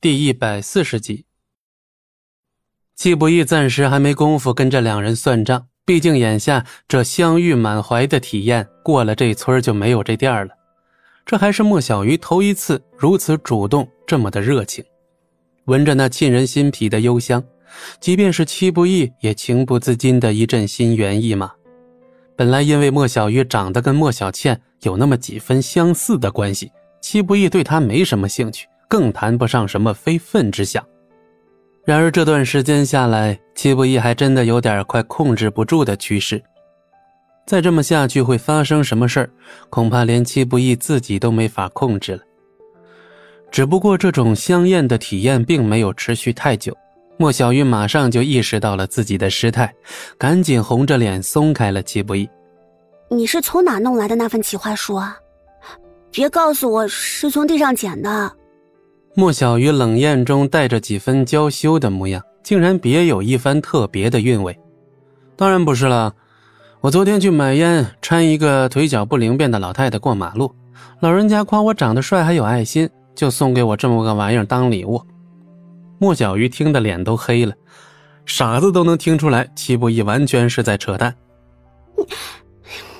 第一百四十集。季不易暂时还没工夫跟这两人算账，毕竟眼下这香玉满怀的体验，过了这村就没有这店了。这还是莫小鱼头一次如此主动，这么的热情。闻着那沁人心脾的幽香，即便是戚不义也情不自禁的一阵心猿意马。本来因为莫小鱼长得跟莫小倩有那么几分相似的关系，戚不义对她没什么兴趣。更谈不上什么非分之想。然而这段时间下来，戚不义还真的有点快控制不住的趋势。再这么下去会发生什么事儿，恐怕连戚不义自己都没法控制了。只不过这种香艳的体验并没有持续太久，莫小鱼马上就意识到了自己的失态，赶紧红着脸松开了戚不义。你是从哪弄来的那份企划书啊？别告诉我是从地上捡的。莫小鱼冷艳中带着几分娇羞的模样，竟然别有一番特别的韵味。当然不是了，我昨天去买烟，搀一个腿脚不灵便的老太太过马路，老人家夸我长得帅还有爱心，就送给我这么个玩意儿当礼物。莫小鱼听得脸都黑了，傻子都能听出来，齐不义完全是在扯淡。你，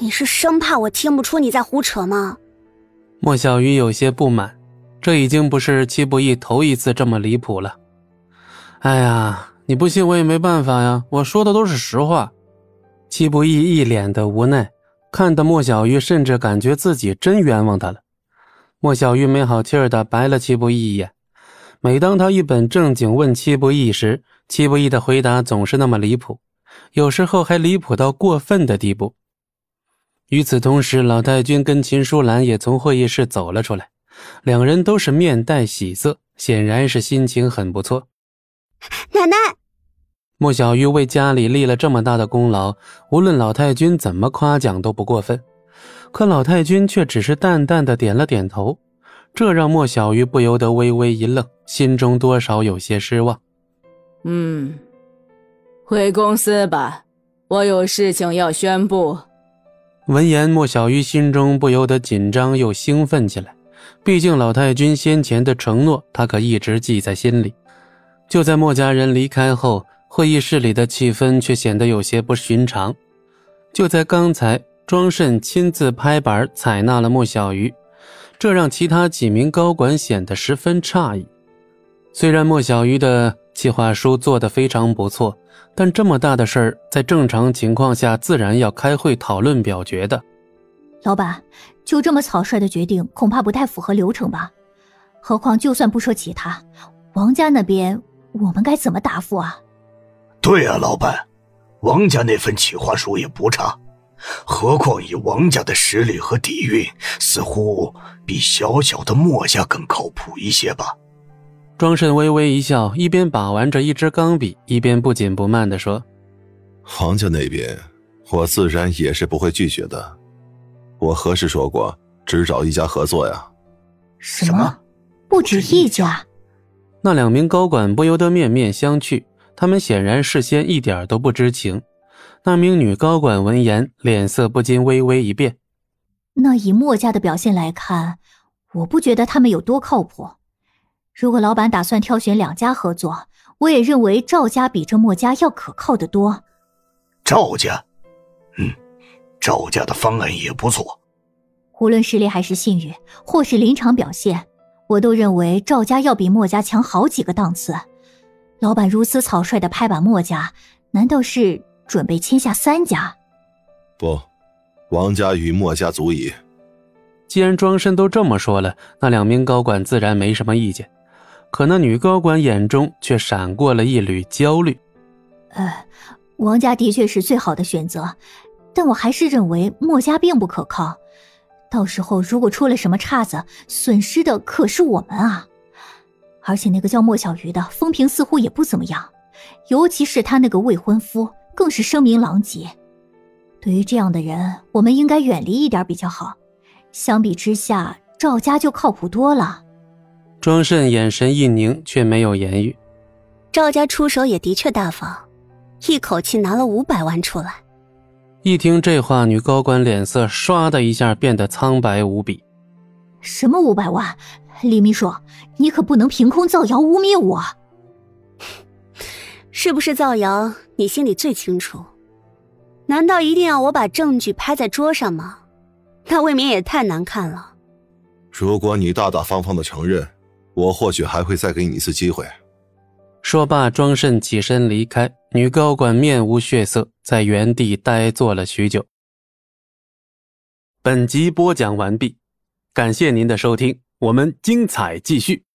你是生怕我听不出你在胡扯吗？莫小鱼有些不满。这已经不是戚不义头一次这么离谱了。哎呀，你不信我也没办法呀，我说的都是实话。戚不义一脸的无奈，看得莫小鱼甚至感觉自己真冤枉他了。莫小鱼没好气儿的白了戚不义一眼。每当他一本正经问戚不义时，戚不义的回答总是那么离谱，有时候还离谱到过分的地步。与此同时，老太君跟秦淑兰也从会议室走了出来。两人都是面带喜色，显然是心情很不错。奶奶，莫小鱼为家里立了这么大的功劳，无论老太君怎么夸奖都不过分。可老太君却只是淡淡的点了点头，这让莫小鱼不由得微微一愣，心中多少有些失望。嗯，回公司吧，我有事情要宣布。闻言，莫小鱼心中不由得紧张又兴奋起来。毕竟老太君先前的承诺，他可一直记在心里。就在莫家人离开后，会议室里的气氛却显得有些不寻常。就在刚才，庄慎亲自拍板采纳了莫小鱼，这让其他几名高管显得十分诧异。虽然莫小鱼的计划书做得非常不错，但这么大的事儿，在正常情况下自然要开会讨论表决的。老板，就这么草率的决定，恐怕不太符合流程吧？何况，就算不说其他，王家那边我们该怎么答复啊？对啊，老板，王家那份企划书也不差，何况以王家的实力和底蕴，似乎比小小的墨家更靠谱一些吧？庄慎微微一笑，一边把玩着一支钢笔，一边不紧不慢地说：“王家那边，我自然也是不会拒绝的。”我何时说过只找一家合作呀？什么？不止一家？那两名高管不由得面面相觑，他们显然事先一点都不知情。那名女高管闻言，脸色不禁微微一变。那以墨家的表现来看，我不觉得他们有多靠谱。如果老板打算挑选两家合作，我也认为赵家比这墨家要可靠的多。赵家，嗯。赵家的方案也不错，无论实力还是信誉，或是临场表现，我都认为赵家要比墨家强好几个档次。老板如此草率的拍板墨家，难道是准备签下三家？不，王家与墨家足矣。既然庄慎都这么说了，那两名高管自然没什么意见。可那女高管眼中却闪过了一缕焦虑。呃，王家的确是最好的选择。但我还是认为墨家并不可靠，到时候如果出了什么岔子，损失的可是我们啊！而且那个叫莫小鱼的风评似乎也不怎么样，尤其是他那个未婚夫，更是声名狼藉。对于这样的人，我们应该远离一点比较好。相比之下，赵家就靠谱多了。庄慎眼神一凝，却没有言语。赵家出手也的确大方，一口气拿了五百万出来。一听这话，女高管脸色唰的一下变得苍白无比。什么五百万？李秘书，你可不能凭空造谣污蔑我。是不是造谣？你心里最清楚。难道一定要我把证据拍在桌上吗？那未免也太难看了。如果你大大方方的承认，我或许还会再给你一次机会。说罢，庄慎起身离开。女高管面无血色，在原地呆坐了许久。本集播讲完毕，感谢您的收听，我们精彩继续。